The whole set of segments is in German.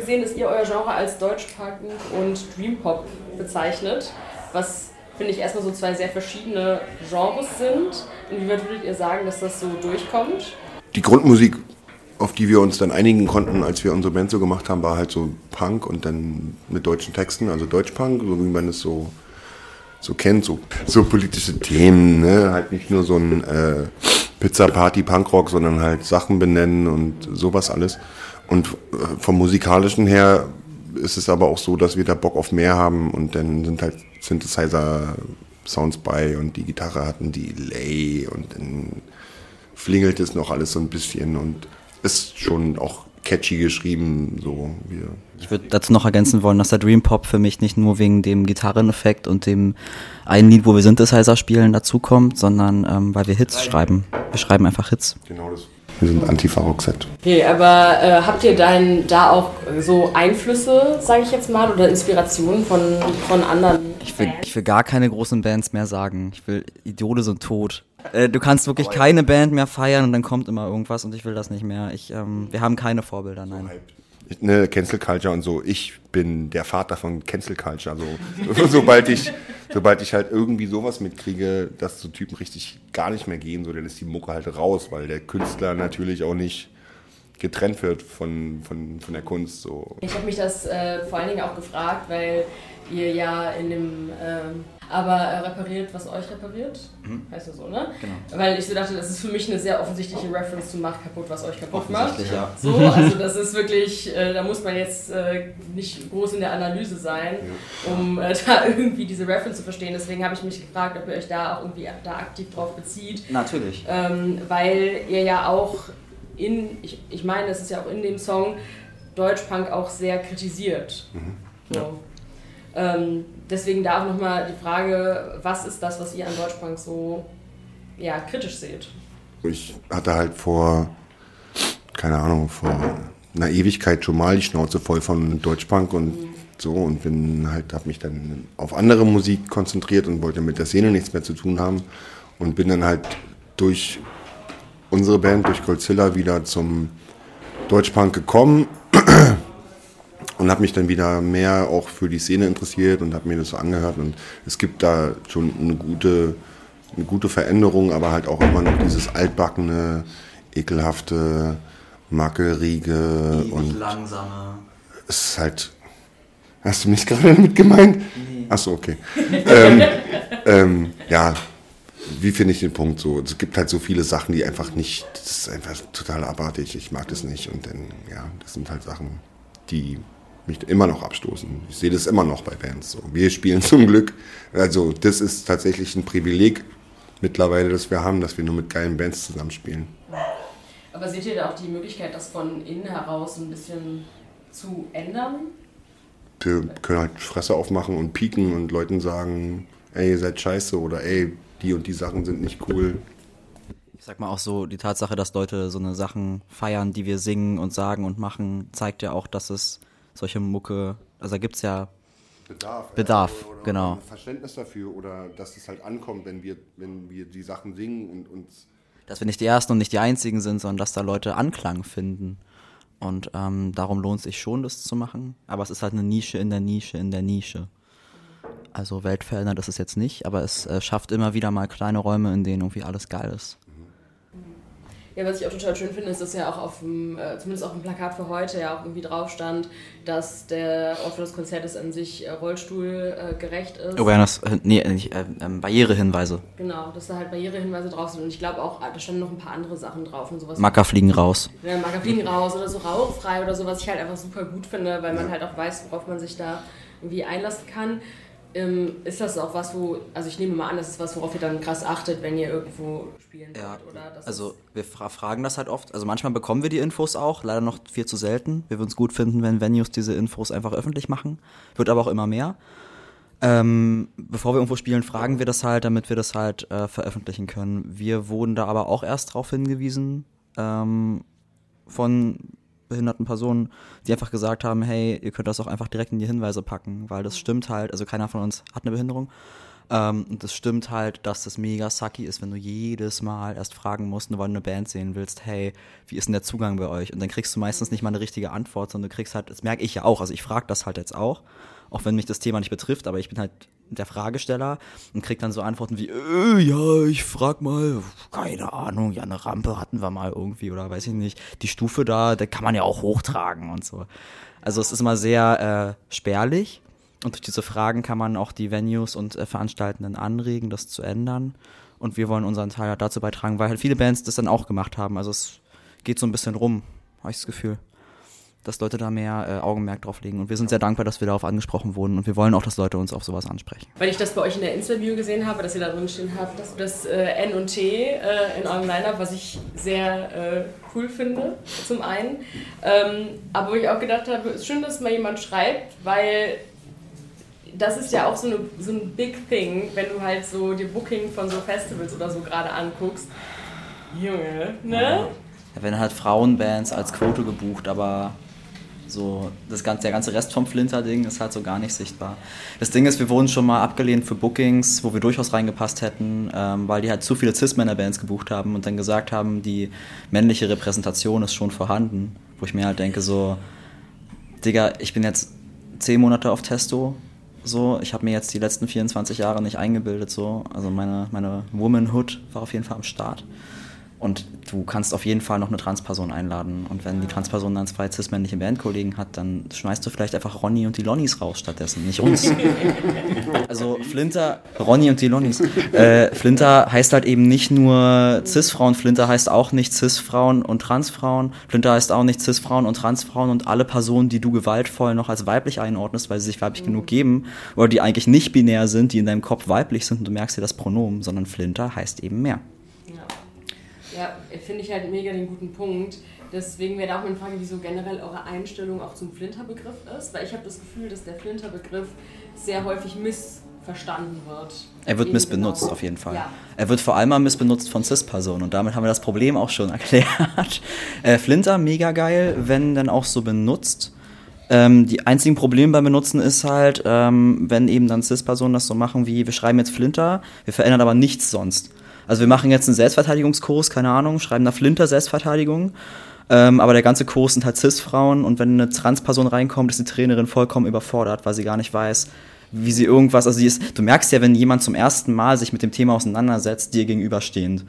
gesehen, dass ihr euer Genre als Deutschpunk und Dreampop bezeichnet, was finde ich erstmal so zwei sehr verschiedene Genres sind. Inwieweit würdet ihr sagen, dass das so durchkommt? Die Grundmusik, auf die wir uns dann einigen konnten, als wir unsere Band so gemacht haben, war halt so Punk und dann mit deutschen Texten, also Deutschpunk, so wie man es so, so kennt, so, so politische Themen, ne? halt nicht nur so ein äh, Pizza-Party-Punkrock, sondern halt Sachen benennen und sowas alles. Und äh, vom musikalischen her ist es aber auch so, dass wir da Bock auf mehr haben und dann sind halt Synthesizer-Sounds bei und die Gitarre hat ein Delay und dann flingelt es noch alles so ein bisschen und ist schon auch catchy geschrieben. So. Wir ich würde dazu noch ergänzen wollen, dass der Dream Pop für mich nicht nur wegen dem Gitarreneffekt und dem einen Lied, wo wir Synthesizer spielen, dazukommt, sondern ähm, weil wir Hits schreiben. Wir schreiben einfach Hits. Genau das. Wir sind Antifa-Roxette. Okay, aber äh, habt ihr dann da auch so Einflüsse, sage ich jetzt mal, oder Inspirationen von, von anderen? Ich will, ich will gar keine großen Bands mehr sagen. Ich will, Idole sind tot. Äh, du kannst wirklich keine Band mehr feiern und dann kommt immer irgendwas und ich will das nicht mehr. Ich, ähm, wir haben keine Vorbilder, nein. Ne, Cancel Culture und so. Ich bin der Vater von Cancel Culture. So, sobald ich, sobald ich halt irgendwie sowas mitkriege, dass so Typen richtig gar nicht mehr gehen, so, dann ist die Mucke halt raus, weil der Künstler natürlich auch nicht getrennt wird von, von, von der Kunst. So. Ich habe mich das äh, vor allen Dingen auch gefragt, weil ihr ja in dem ähm, aber äh, repariert, was euch repariert. Mhm. Heißt das so, ne? Genau. Weil ich so dachte, das ist für mich eine sehr offensichtliche Reference zu Macht kaputt, was euch kaputt macht. Ja. So, also das ist wirklich, äh, da muss man jetzt äh, nicht groß in der Analyse sein, ja. um äh, da irgendwie diese Reference zu verstehen. Deswegen habe ich mich gefragt, ob ihr euch da auch irgendwie da aktiv drauf bezieht. Natürlich. Ähm, weil ihr ja auch in, ich, ich meine, es ist ja auch in dem Song Deutschpunk auch sehr kritisiert. Mhm. So. Ja. Ähm, deswegen da auch nochmal die Frage, was ist das, was ihr an Deutschbank so ja, kritisch seht? Ich hatte halt vor, keine Ahnung, vor einer Ewigkeit schon mal die Schnauze voll von Deutschpunk und mhm. so und bin halt, habe mich dann auf andere Musik konzentriert und wollte mit der Szene nichts mehr zu tun haben und bin dann halt durch unsere Band, durch Godzilla wieder zum Deutschpunk gekommen und habe mich dann wieder mehr auch für die Szene interessiert und habe mir das so angehört und es gibt da schon eine gute, eine gute Veränderung, aber halt auch immer noch dieses altbackene, ekelhafte, Makelriege und langsame. Es ist halt. Hast du mich gerade damit gemeint? Nee. Achso, okay. ähm, ähm, ja, wie finde ich den Punkt so? Es gibt halt so viele Sachen, die einfach nicht, das ist einfach total abartig, ich mag das nicht und dann, ja, das sind halt Sachen, die mich immer noch abstoßen. Ich sehe das immer noch bei Bands. So. Wir spielen zum Glück, also das ist tatsächlich ein Privileg mittlerweile, das wir haben, dass wir nur mit geilen Bands zusammenspielen. Aber seht ihr da auch die Möglichkeit, das von innen heraus ein bisschen zu ändern? Wir können halt Fresse aufmachen und pieken und Leuten sagen, ey, ihr seid scheiße oder ey, die und die Sachen sind nicht cool. Ich sag mal auch so, die Tatsache, dass Leute so eine Sachen feiern, die wir singen und sagen und machen, zeigt ja auch, dass es solche Mucke, also da gibt es ja Bedarf. Bedarf, oder, oder genau. Verständnis dafür oder dass es halt ankommt, wenn wir, wenn wir die Sachen singen und uns. Dass wir nicht die Ersten und nicht die Einzigen sind, sondern dass da Leute Anklang finden. Und ähm, darum lohnt es sich schon, das zu machen. Aber es ist halt eine Nische in der Nische in der Nische. Also Weltverändert ist es jetzt nicht, aber es äh, schafft immer wieder mal kleine Räume, in denen irgendwie alles geil ist. Ja, was ich auch total schön finde, ist, dass ja auch auf dem, äh, zumindest auf dem Plakat für heute ja auch irgendwie drauf stand, dass der Ort für das Konzert ist an sich äh, rollstuhlgerecht ist. Awareness, äh, nee, nicht, äh, ähm, Barrierehinweise. Genau, dass da halt Barrierehinweise drauf sind und ich glaube auch, da standen noch ein paar andere Sachen drauf und sowas. Macker fliegen raus. Ja, Macker fliegen raus oder so rauchfrei oder so, was ich halt einfach super gut finde, weil man halt auch weiß, worauf man sich da irgendwie einlassen kann. Ähm, ist das auch was, wo, also ich nehme mal an, das ist was, worauf ihr dann krass achtet, wenn ihr irgendwo spielen ja, wollt, oder? Also wir fra fragen das halt oft, also manchmal bekommen wir die Infos auch, leider noch viel zu selten. Wir würden es gut finden, wenn Venues diese Infos einfach öffentlich machen, wird aber auch immer mehr. Ähm, bevor wir irgendwo spielen, fragen wir das halt, damit wir das halt äh, veröffentlichen können. Wir wurden da aber auch erst darauf hingewiesen ähm, von behinderten Personen, die einfach gesagt haben, hey, ihr könnt das auch einfach direkt in die Hinweise packen, weil das stimmt halt, also keiner von uns hat eine Behinderung. Ähm, und es stimmt halt, dass das mega sucky ist, wenn du jedes Mal erst fragen musst, nur weil du eine Band sehen willst, hey, wie ist denn der Zugang bei euch? Und dann kriegst du meistens nicht mal eine richtige Antwort, sondern du kriegst halt, das merke ich ja auch, also ich frage das halt jetzt auch, auch wenn mich das Thema nicht betrifft, aber ich bin halt der Fragesteller und krieg dann so Antworten wie, äh, ja, ich frag mal, keine Ahnung, ja, eine Rampe hatten wir mal irgendwie oder weiß ich nicht, die Stufe da, da kann man ja auch hochtragen und so. Also es ist immer sehr äh, spärlich und durch diese Fragen kann man auch die Venues und äh, Veranstaltenden anregen, das zu ändern. Und wir wollen unseren Teil halt dazu beitragen, weil halt viele Bands das dann auch gemacht haben. Also es geht so ein bisschen rum, habe ich das Gefühl. Dass Leute da mehr äh, Augenmerk drauf legen. Und wir sind sehr dankbar, dass wir darauf angesprochen wurden. Und wir wollen auch, dass Leute uns auf sowas ansprechen. Weil ich das bei euch in der Interview gesehen habe, dass ihr da drin stehen habt, dass du das äh, N und T äh, in eurem Line-Up, was ich sehr äh, cool finde, zum einen. Ähm, aber wo ich auch gedacht habe, ist schön, dass mal jemand schreibt, weil das ist ja auch so, eine, so ein Big Thing, wenn du halt so die Booking von so Festivals oder so gerade anguckst. Junge, ne? Ja. Da werden halt Frauenbands als Quote gebucht, aber so das ganze, der ganze Rest vom Flinter-Ding ist halt so gar nicht sichtbar. Das Ding ist, wir wurden schon mal abgelehnt für Bookings, wo wir durchaus reingepasst hätten, ähm, weil die halt zu viele Cis-Männer-Bands gebucht haben und dann gesagt haben, die männliche Repräsentation ist schon vorhanden. Wo ich mir halt denke, so, Digga, ich bin jetzt zehn Monate auf Testo, so, ich habe mir jetzt die letzten 24 Jahre nicht eingebildet, so. Also meine, meine Womanhood war auf jeden Fall am Start. Und du kannst auf jeden Fall noch eine Transperson einladen. Und wenn die Transperson dann zwei cis-männliche Bandkollegen hat, dann schmeißt du vielleicht einfach Ronny und die Lonnies raus stattdessen, nicht uns. also Flinter, Ronny und die Lonnies. Äh, Flinter heißt halt eben nicht nur cis-Frauen, Flinter heißt auch nicht cis-Frauen und Transfrauen. Flinter heißt auch nicht cis-Frauen und Transfrauen und alle Personen, die du gewaltvoll noch als weiblich einordnest, weil sie sich weiblich mhm. genug geben, oder die eigentlich nicht binär sind, die in deinem Kopf weiblich sind und du merkst dir das Pronomen, sondern Flinter heißt eben mehr. Ja, finde ich halt mega den guten Punkt. Deswegen wäre da auch meine Frage, wieso generell eure Einstellung auch zum Flinter-Begriff ist, weil ich habe das Gefühl, dass der Flinter-Begriff sehr häufig missverstanden wird. Er wird missbenutzt, genau. auf jeden Fall. Ja. Er wird vor allem mal missbenutzt von Cis-Personen und damit haben wir das Problem auch schon erklärt. Äh, Flinter, mega geil, wenn dann auch so benutzt. Ähm, die einzigen Probleme beim Benutzen ist halt, ähm, wenn eben dann Cis-Personen das so machen wie, wir schreiben jetzt Flinter, wir verändern aber nichts sonst. Also wir machen jetzt einen Selbstverteidigungskurs, keine Ahnung, schreiben da Flinter Selbstverteidigung. Ähm, aber der ganze Kurs sind halt Cis-Frauen und wenn eine Transperson reinkommt, ist die Trainerin vollkommen überfordert, weil sie gar nicht weiß, wie sie irgendwas, also sie ist, du merkst ja, wenn jemand zum ersten Mal sich mit dem Thema auseinandersetzt, dir gegenüberstehend.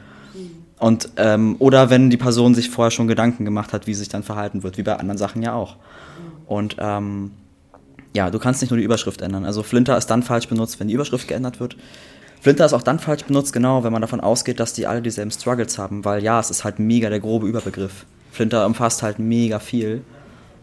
Und, ähm, oder wenn die Person sich vorher schon Gedanken gemacht hat, wie sie sich dann verhalten wird, wie bei anderen Sachen ja auch. Und ähm, ja, du kannst nicht nur die Überschrift ändern. Also Flinter ist dann falsch benutzt, wenn die Überschrift geändert wird. Flinter ist auch dann falsch benutzt, genau, wenn man davon ausgeht, dass die alle dieselben Struggles haben, weil ja, es ist halt mega der grobe Überbegriff. Flinter umfasst halt mega viel.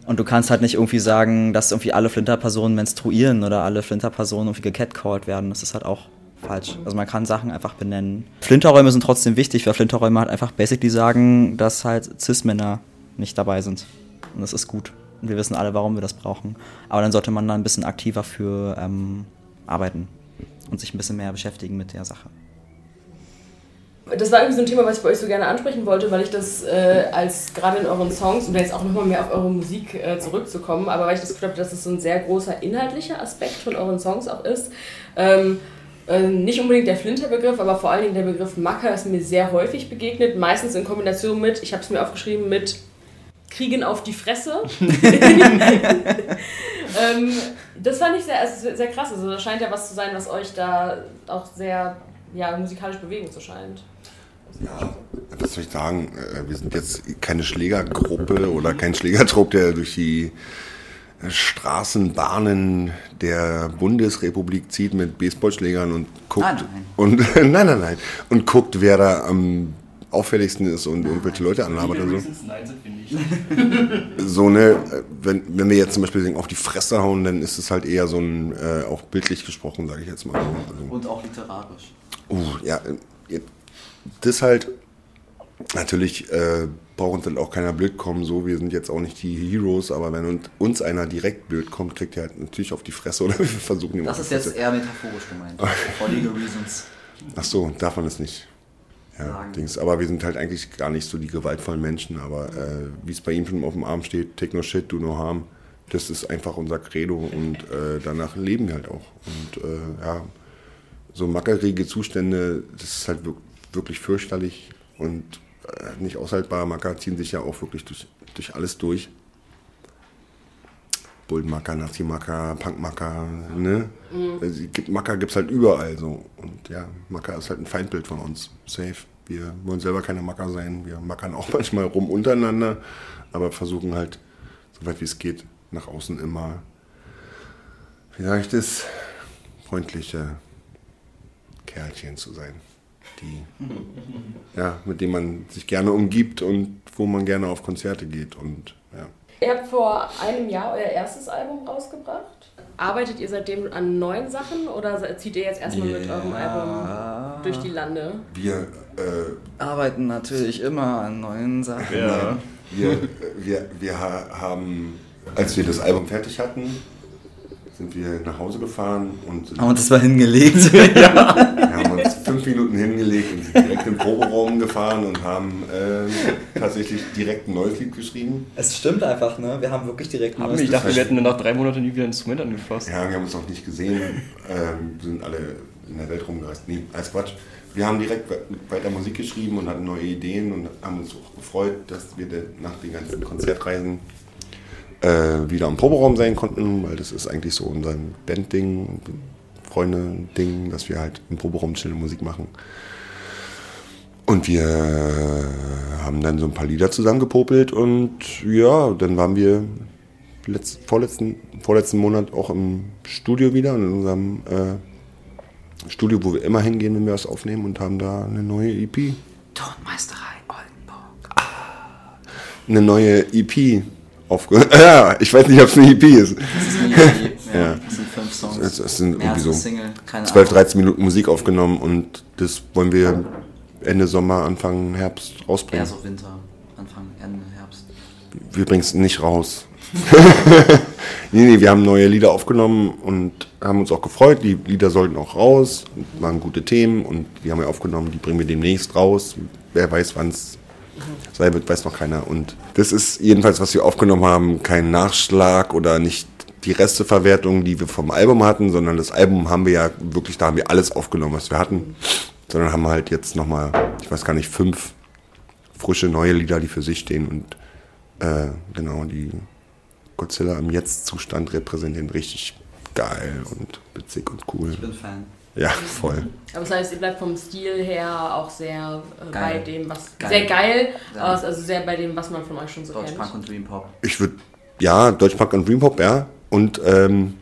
Und du kannst halt nicht irgendwie sagen, dass irgendwie alle Flinter-Personen menstruieren oder alle Flinter-Personen irgendwie gecatcalled werden. Das ist halt auch falsch. Also man kann Sachen einfach benennen. Flinterräume sind trotzdem wichtig, weil Flinterräume halt einfach basically sagen, dass halt Cis-Männer nicht dabei sind. Und das ist gut. Und wir wissen alle, warum wir das brauchen. Aber dann sollte man da ein bisschen aktiver für ähm, arbeiten und sich ein bisschen mehr beschäftigen mit der Sache. Das war irgendwie so ein Thema, was ich bei euch so gerne ansprechen wollte, weil ich das äh, als gerade in euren Songs, um jetzt auch nochmal mehr auf eure Musik äh, zurückzukommen, aber weil ich das Gefühl habe, dass es so ein sehr großer inhaltlicher Aspekt von euren Songs auch ist. Ähm, äh, nicht unbedingt der Flinter-Begriff, aber vor allen Dingen der Begriff Macker ist mir sehr häufig begegnet, meistens in Kombination mit, ich habe es mir aufgeschrieben, mit Kriegen auf die Fresse. ähm, das fand ich sehr, also sehr krass. Also das scheint ja was zu sein, was euch da auch sehr ja, musikalisch bewegen zu scheint. Ja, was soll ich sagen? Äh, wir sind jetzt keine Schlägergruppe oder kein Schlägertrupp, der durch die Straßenbahnen der Bundesrepublik zieht mit Baseballschlägern und guckt ah, nein. und nein nein nein und guckt wer da am auffälligsten ist und irgendwelche Leute anlabert oder so. so ne, wenn, wenn wir jetzt zum Beispiel auf die Fresse hauen, dann ist es halt eher so ein, äh, auch bildlich gesprochen, sage ich jetzt mal. Also, und auch literarisch. Uh, ja, das halt, natürlich äh, braucht uns dann auch keiner blöd kommen, so, wir sind jetzt auch nicht die Heroes, aber wenn uns einer direkt blöd kommt, kriegt er halt natürlich auf die Fresse oder wir versuchen ihn Das ist jetzt eher metaphorisch gemeint, for legal reasons. Ach so, darf man es nicht ja, Dings. Aber wir sind halt eigentlich gar nicht so die gewaltvollen Menschen. Aber äh, wie es bei ihm schon auf dem Arm steht, take no shit, do no harm, das ist einfach unser Credo und äh, danach leben wir halt auch. Und äh, ja, so mackerige Zustände, das ist halt wirklich fürchterlich und äh, nicht aushaltbar. Macker ziehen sich ja auch wirklich durch, durch alles durch. Bullenmacker, Nazi-Macker, Punk-Macker, ne? Mhm. Macker gibt es halt überall so. Und ja, Macker ist halt ein Feindbild von uns. Safe. Wir wollen selber keine Macker sein. Wir mackern auch manchmal rum untereinander, aber versuchen halt, so weit wie es geht, nach außen immer, wie sage ich das, freundliche Kerlchen zu sein. Die, ja, mit denen man sich gerne umgibt und wo man gerne auf Konzerte geht. Und, ja. Ihr habt vor einem Jahr euer erstes Album rausgebracht. Arbeitet ihr seitdem an neuen Sachen oder zieht ihr jetzt erstmal yeah. mit eurem Album durch die Lande? Wir äh, arbeiten natürlich immer an neuen Sachen. Ja. Wir, wir, wir haben, als wir das Album fertig hatten, sind wir nach Hause gefahren und haben uns das mal hingelegt. ja. Wir haben uns fünf Minuten hingelegt und sind direkt im Proberaum gefahren und haben äh, tatsächlich direkt ein neues Lied geschrieben. Es stimmt einfach, ne? Wir haben wirklich direkt ein neues Lied. Ich dachte, wir hätten nach drei Monaten nie wieder ein Instrument angefasst. Ja, wir haben uns auch nicht gesehen. Ähm, sind alle in der Welt rumgereist. Nee, als Quatsch. Wir haben direkt weiter Musik geschrieben und hatten neue Ideen und haben uns auch gefreut, dass wir nach den ganzen Konzertreisen äh, wieder im Proberaum sein konnten, weil das ist eigentlich so unser Band-Ding, Freunde-Ding, dass wir halt im Proberaum chillen Musik machen. Und wir haben dann so ein paar Lieder zusammengepopelt und ja, dann waren wir letzt, vorletzten, vorletzten Monat auch im Studio wieder, in unserem äh, Studio, wo wir immer hingehen, wenn wir was aufnehmen und haben da eine neue EP. Tonmeisterei Oldenburg. Ah, eine neue EP aufgehört. Ja, ich weiß nicht, ob es eine EP ist. Ja. ja. Das sind fünf Songs. Es, es sind irgendwie so Single, 12, 13 Minuten Musik aufgenommen und das wollen wir Ende Sommer, Anfang Herbst rausbringen. Eher so Winter, Anfang, Ende Herbst. Wir bringen es nicht raus. nee, nee, wir haben neue Lieder aufgenommen und haben uns auch gefreut. Die Lieder sollten auch raus, waren gute Themen und die haben wir aufgenommen, die bringen wir demnächst raus. Wer weiß, wann es sein wird, weiß noch keiner. Und das ist jedenfalls, was wir aufgenommen haben, kein Nachschlag oder nicht die Resteverwertung, die wir vom Album hatten, sondern das Album haben wir ja wirklich, da haben wir alles aufgenommen, was wir hatten. Sondern haben halt jetzt nochmal, ich weiß gar nicht, fünf frische neue Lieder, die für sich stehen und äh, genau, die Godzilla im Jetzt-Zustand repräsentieren. Richtig geil und witzig und cool. Ich bin Fan. Ja, voll. Aber das heißt, ihr bleibt vom Stil her auch sehr äh, bei dem, was. Geil. Sehr geil, ja. also sehr bei dem, was man von euch schon so Deutsch kennt. Deutschpunk und Dream Pop. Ich würde, ja, Deutschpunk und Dream Pop, ja. Und, ähm.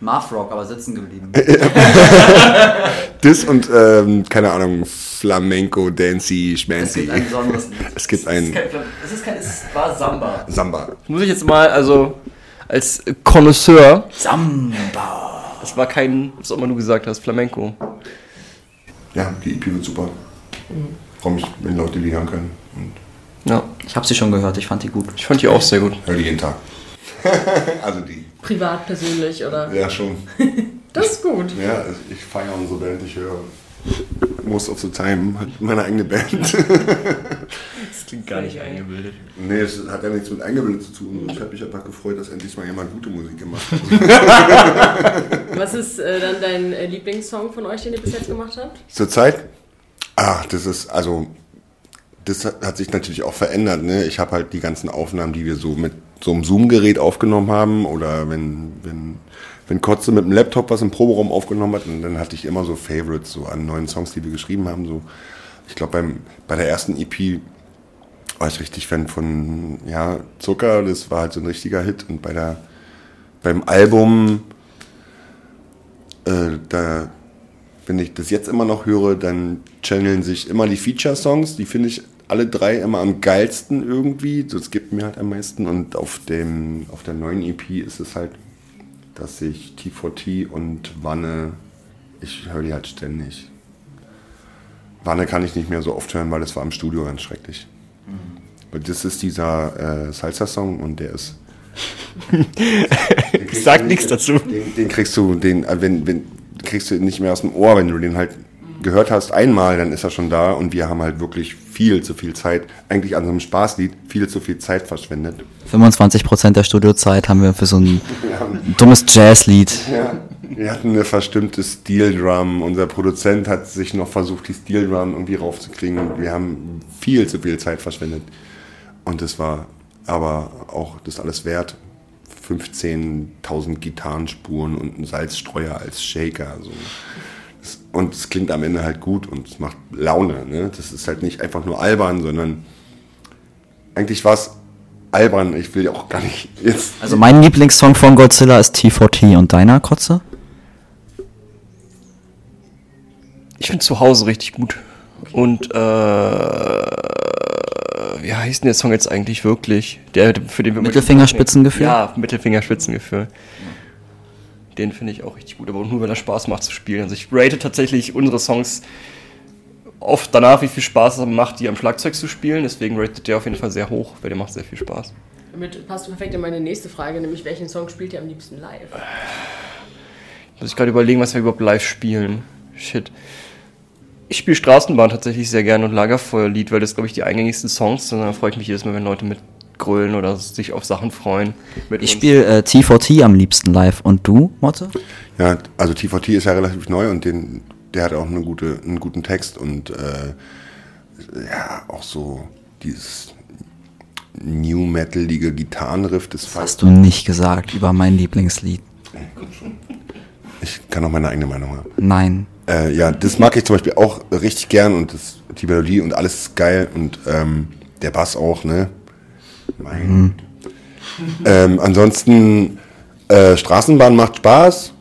Marth Rock, aber sitzen geblieben. das und, ähm, keine Ahnung, Flamenco, Dancy, Schmancy. Es gibt ein besonderes Lied. Es gibt ein. Es, ist kein, es war Samba. Samba. Muss ich jetzt mal, also, als Connoisseur. Samba. Das war kein, was auch immer du gesagt hast, Flamenco. Ja, die EP wird super. Mhm. Freue mich, wenn Leute die hören können. Und ja. Ich habe sie schon gehört, ich fand die gut. Ich fand die auch sehr gut. Hör die jeden Tag. also die. Privat, persönlich, oder? Ja, schon. das ist gut. Ja, ich feiere unsere Band, ich höre Most of the Time, meine eigene Band. das klingt gar nicht eingebildet. Nee, es hat ja nichts mit eingebildet zu tun. Ich habe mich einfach gefreut, dass endlich mal jemand gute Musik gemacht hat. Was ist äh, dann dein äh, Lieblingssong von euch, den ihr bis jetzt gemacht habt? Zurzeit? Ach, das ist, also, das hat sich natürlich auch verändert. Ne? Ich habe halt die ganzen Aufnahmen, die wir so mit so einem Zoom-Gerät aufgenommen haben oder wenn, wenn wenn Kotze mit dem Laptop was im Proberaum aufgenommen hat, dann hatte ich immer so Favorites so an neuen Songs, die wir geschrieben haben. So, ich glaube, bei der ersten EP war ich richtig Fan von ja, Zucker, das war halt so ein richtiger Hit. Und bei der, beim Album, äh, da, wenn ich das jetzt immer noch höre, dann channeln sich immer die Feature-Songs, die finde ich alle drei immer am geilsten irgendwie. Das gibt mir halt am meisten. Und auf, dem, auf der neuen EP ist es halt dass ich T4T und Wanne, ich höre die halt ständig. Wanne kann ich nicht mehr so oft hören, weil das war im Studio ganz schrecklich. Mhm. Das ist dieser äh, Salsa-Song und der ist. Sag nichts dazu. Den, den, kriegst du, den, äh, wenn, wenn, kriegst du nicht mehr aus dem Ohr, wenn du den halt gehört hast einmal, dann ist er schon da und wir haben halt wirklich viel zu viel Zeit, eigentlich an so einem Spaßlied, viel zu viel Zeit verschwendet. 25% der Studiozeit haben wir für so ein dummes Jazzlied. Ja, Wir hatten eine verstimmte Steel Drum. Unser Produzent hat sich noch versucht, die Steel Drum irgendwie raufzukriegen. Und wir haben viel zu viel Zeit verschwendet. Und das war aber auch das alles wert. 15.000 Gitarrenspuren und ein Salzstreuer als Shaker. So. Und es klingt am Ende halt gut und es macht Laune. Ne? Das ist halt nicht einfach nur albern, sondern eigentlich war es albern. Ich will ja auch gar nicht jetzt. Also mein Lieblingssong von Godzilla ist T4T und deiner, Kotze? Ich finde zu Hause richtig gut. Und äh, wie heißt denn der Song jetzt eigentlich wirklich? Der, für den wir Mittelfingerspitzengefühl? Ja, Mittelfingerspitzengefühl. Den finde ich auch richtig gut, aber nur weil er Spaß macht zu spielen. Also ich rate tatsächlich unsere Songs oft danach, wie viel Spaß es macht, die am Schlagzeug zu spielen. Deswegen ratet der auf jeden Fall sehr hoch, weil der macht sehr viel Spaß. Damit passt perfekt in meine nächste Frage, nämlich welchen Song spielt ihr am liebsten live? Muss ich gerade überlegen, was wir überhaupt live spielen. Shit. Ich spiele Straßenbahn tatsächlich sehr gerne und Lagerfeuerlied, weil das, glaube ich, die eingängigsten Songs sind. Da freue ich mich jedes Mal, wenn Leute mitgrölen oder sich auf Sachen freuen. Mit Ich spiele äh, T4T am liebsten live. Und du, Motte? Ja, also T4T ist ja relativ neu und den, der hat auch eine gute, einen guten Text und äh, ja, auch so dieses New Metalige Gitarrenriff, das Das fast. hast du nicht gesagt über mein Lieblingslied. Ich kann auch meine eigene Meinung haben. Nein. Äh, ja, das mag ich zum Beispiel auch richtig gern und das, die Melodie und alles ist geil und ähm, der Bass auch, ne? Mein. Ähm, ansonsten, äh, Straßenbahn macht Spaß.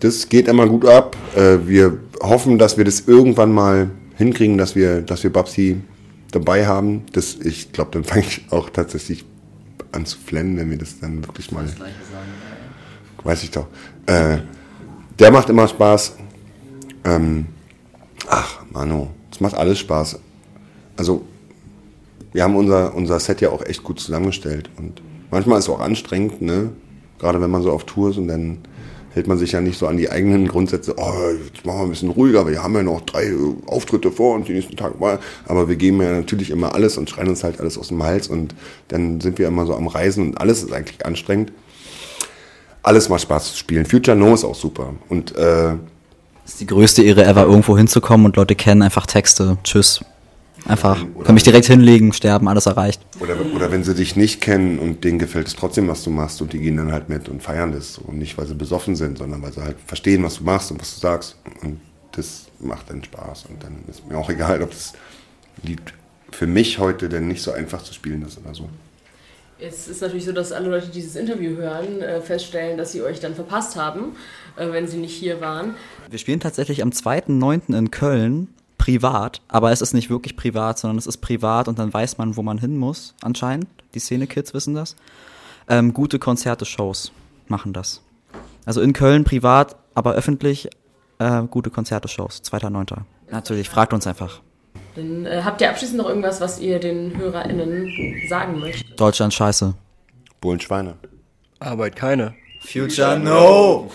Das geht immer gut ab. Äh, wir hoffen, dass wir das irgendwann mal hinkriegen, dass wir, dass wir Babsi dabei haben. Das, ich glaube, dann fange ich auch tatsächlich an zu flennen, wenn wir das dann wirklich mal. Weiß ich doch. Äh, der macht immer Spaß. Ähm, ach, Manu, es macht alles Spaß. Also, wir haben unser, unser Set ja auch echt gut zusammengestellt. Und manchmal ist es auch anstrengend, ne? Gerade wenn man so auf Tour ist und dann hält man sich ja nicht so an die eigenen Grundsätze, oh, jetzt machen wir ein bisschen ruhiger, wir haben ja noch drei äh, Auftritte vor und die nächsten Tage. Aber wir geben ja natürlich immer alles und schreien uns halt alles aus dem Hals und dann sind wir immer so am Reisen und alles ist eigentlich anstrengend. Alles macht Spaß zu spielen. Future No ist auch super. Und äh, ist die größte Ehre ever, irgendwo hinzukommen und Leute kennen einfach Texte. Tschüss. Einfach. Kann mich direkt hinlegen, sterben, alles erreicht. Oder, oder wenn sie dich nicht kennen und denen gefällt es trotzdem, was du machst und die gehen dann halt mit und feiern das. Und nicht, weil sie besoffen sind, sondern weil sie halt verstehen, was du machst und was du sagst. Und das macht dann Spaß. Und dann ist mir auch egal, ob das Lied für mich heute denn nicht so einfach zu spielen ist oder so. Es ist natürlich so, dass alle Leute, die dieses Interview hören, äh, feststellen, dass sie euch dann verpasst haben, äh, wenn sie nicht hier waren. Wir spielen tatsächlich am 2.9. in Köln privat, aber es ist nicht wirklich privat, sondern es ist privat und dann weiß man, wo man hin muss, anscheinend. Die Szene-Kids wissen das. Ähm, gute Konzerte, Shows machen das. Also in Köln privat, aber öffentlich äh, gute Konzerte, Shows. 2.9. Natürlich, fragt uns einfach. Dann äh, habt ihr abschließend noch irgendwas, was ihr den HörerInnen sagen möchtet? Deutschland scheiße. Bullenschweine. Arbeit keine. Future no!